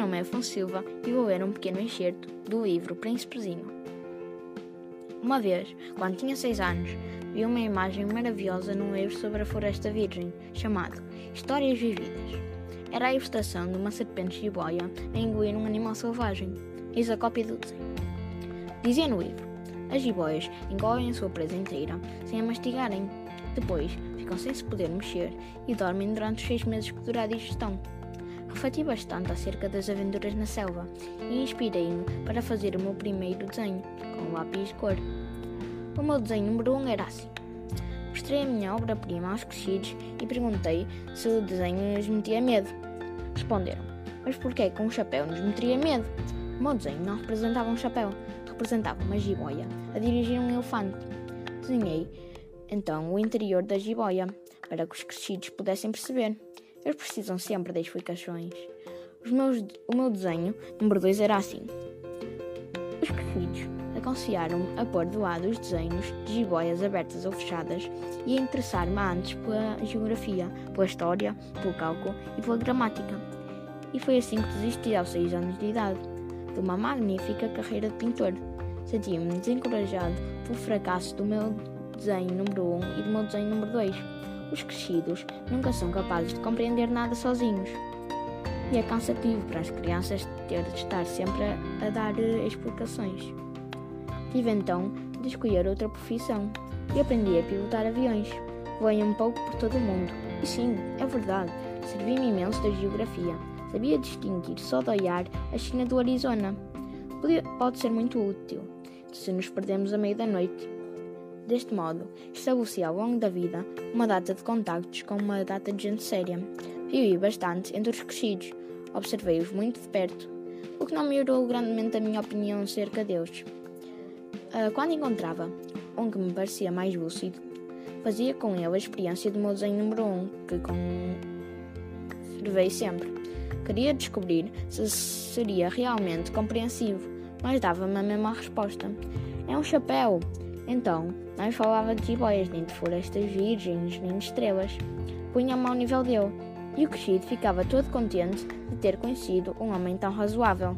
nome é Afonso Silva e vou ler um pequeno excerto do livro Príncipezinho. Uma vez, quando tinha seis anos, vi uma imagem maravilhosa num livro sobre a Floresta Virgem, chamado Histórias Vividas. Era a ilustração de uma serpente jiboia a engolir um animal selvagem. Eis a cópia do desenho. Dizia no livro: As jiboias engolem a sua presa inteira, sem a mastigarem. Depois, ficam sem se poder mexer e dormem durante os seis meses que dura a digestão. Refleti bastante acerca das aventuras na selva e inspirei-me para fazer o meu primeiro desenho, com lápis de cor. O meu desenho número 1 um era assim. Mostrei a minha obra-prima aos crescidos e perguntei se o desenho lhes metia medo. Responderam, mas porquê que um chapéu nos meteria medo? O meu desenho não representava um chapéu, representava uma jiboia a dirigir um elefante. Desenhei então o interior da jiboia, para que os crescidos pudessem perceber. Eles precisam sempre de explicações. Meus, o meu desenho, número 2, era assim. Os crescidos aconselharam-me a pôr de lado os desenhos de jiboias abertas ou fechadas e a interessar-me antes pela geografia, pela história, pelo cálculo e pela gramática. E foi assim que desisti aos 6 anos de idade, de uma magnífica carreira de pintor. Sentia-me desencorajado pelo fracasso do meu desenho número 1 um e do meu desenho número 2. Os crescidos nunca são capazes de compreender nada sozinhos. E é cansativo para as crianças ter de estar sempre a, a dar uh, explicações. Tive então de escolher outra profissão e aprendi a pilotar aviões. Voei um pouco por todo o mundo. E sim, é verdade, servi-me imenso da geografia. Sabia distinguir só de olhar a China do Arizona. pode ser muito útil se nos perdemos a meio da noite Deste modo, estabeleci ao longo da vida uma data de contactos com uma data de gente séria. Vivi bastante entre os crescidos, observei-os muito de perto, o que não melhorou grandemente a minha opinião acerca deles. Uh, quando encontrava um que me parecia mais lúcido, fazia com ele a experiência do meu desenho número 1, um, que conservei sempre. Queria descobrir se seria realmente compreensivo, mas dava-me a mesma resposta. É um chapéu! Então, não falava de jiboias, nem de florestas virgens, nem de estrelas. Punha-me ao nível dele, e o crescido ficava todo contente de ter conhecido um homem tão razoável.